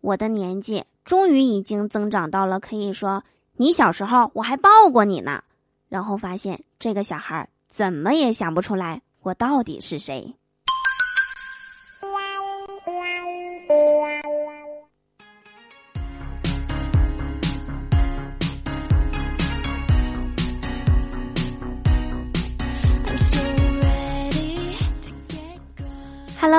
我的年纪终于已经增长到了可以说你小时候我还抱过你呢，然后发现这个小孩怎么也想不出来我到底是谁。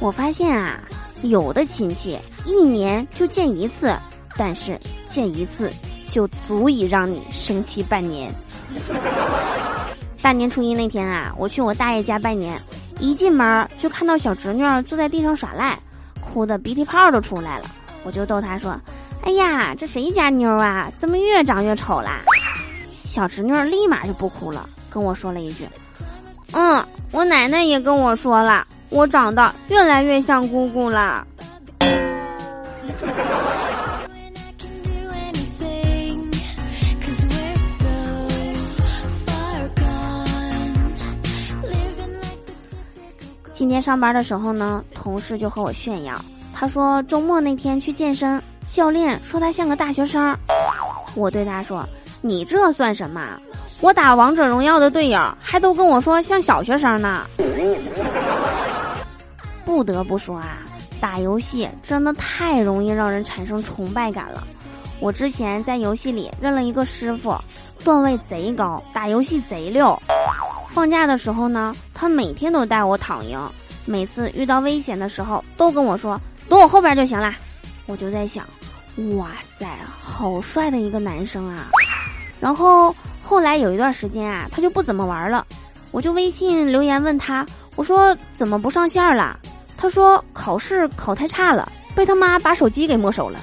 我发现啊，有的亲戚一年就见一次，但是见一次就足以让你生气半年。大年初一那天啊，我去我大爷家拜年，一进门就看到小侄女坐在地上耍赖，哭的鼻涕泡都出来了。我就逗她说：“哎呀，这谁家妞啊？怎么越长越丑啦？”小侄女立马就不哭了，跟我说了一句：“嗯，我奶奶也跟我说了。”我长得越来越像姑姑了。今天上班的时候呢，同事就和我炫耀，他说周末那天去健身，教练说他像个大学生。我对他说：“你这算什么？我打王者荣耀的队友还都跟我说像小学生呢。”不得不说啊，打游戏真的太容易让人产生崇拜感了。我之前在游戏里认了一个师傅，段位贼高，打游戏贼溜。放假的时候呢，他每天都带我躺赢，每次遇到危险的时候都跟我说躲我后边就行了。我就在想，哇塞，好帅的一个男生啊！然后后来有一段时间啊，他就不怎么玩了，我就微信留言问他，我说怎么不上线了？他说考试考太差了，被他妈把手机给没收了。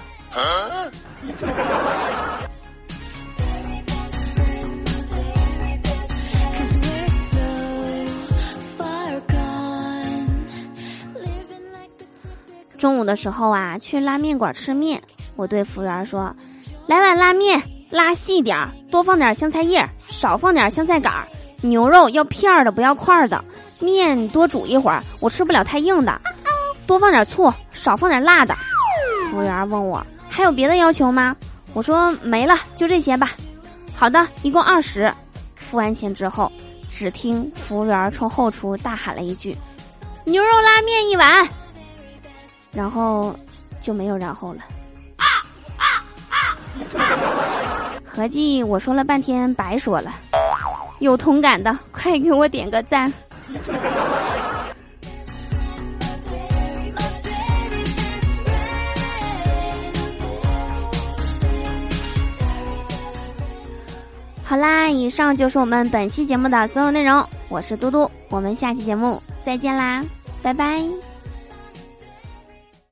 中午的时候啊，去拉面馆吃面，我对服务员说：“来碗拉面，拉细点儿，多放点香菜叶，少放点香菜杆儿，牛肉要片儿的，不要块儿的。”面多煮一会儿，我吃不了太硬的，多放点醋，少放点辣的。服务员问我还有别的要求吗？我说没了，就这些吧。好的，一共二十。付完钱之后，只听服务员从后厨大喊了一句：“牛肉拉面一碗。”然后就没有然后了。啊啊啊合计我说了半天白说了，有同感的快给我点个赞。好啦，以上就是我们本期节目的所有内容。我是嘟嘟，我们下期节目再见啦，拜拜。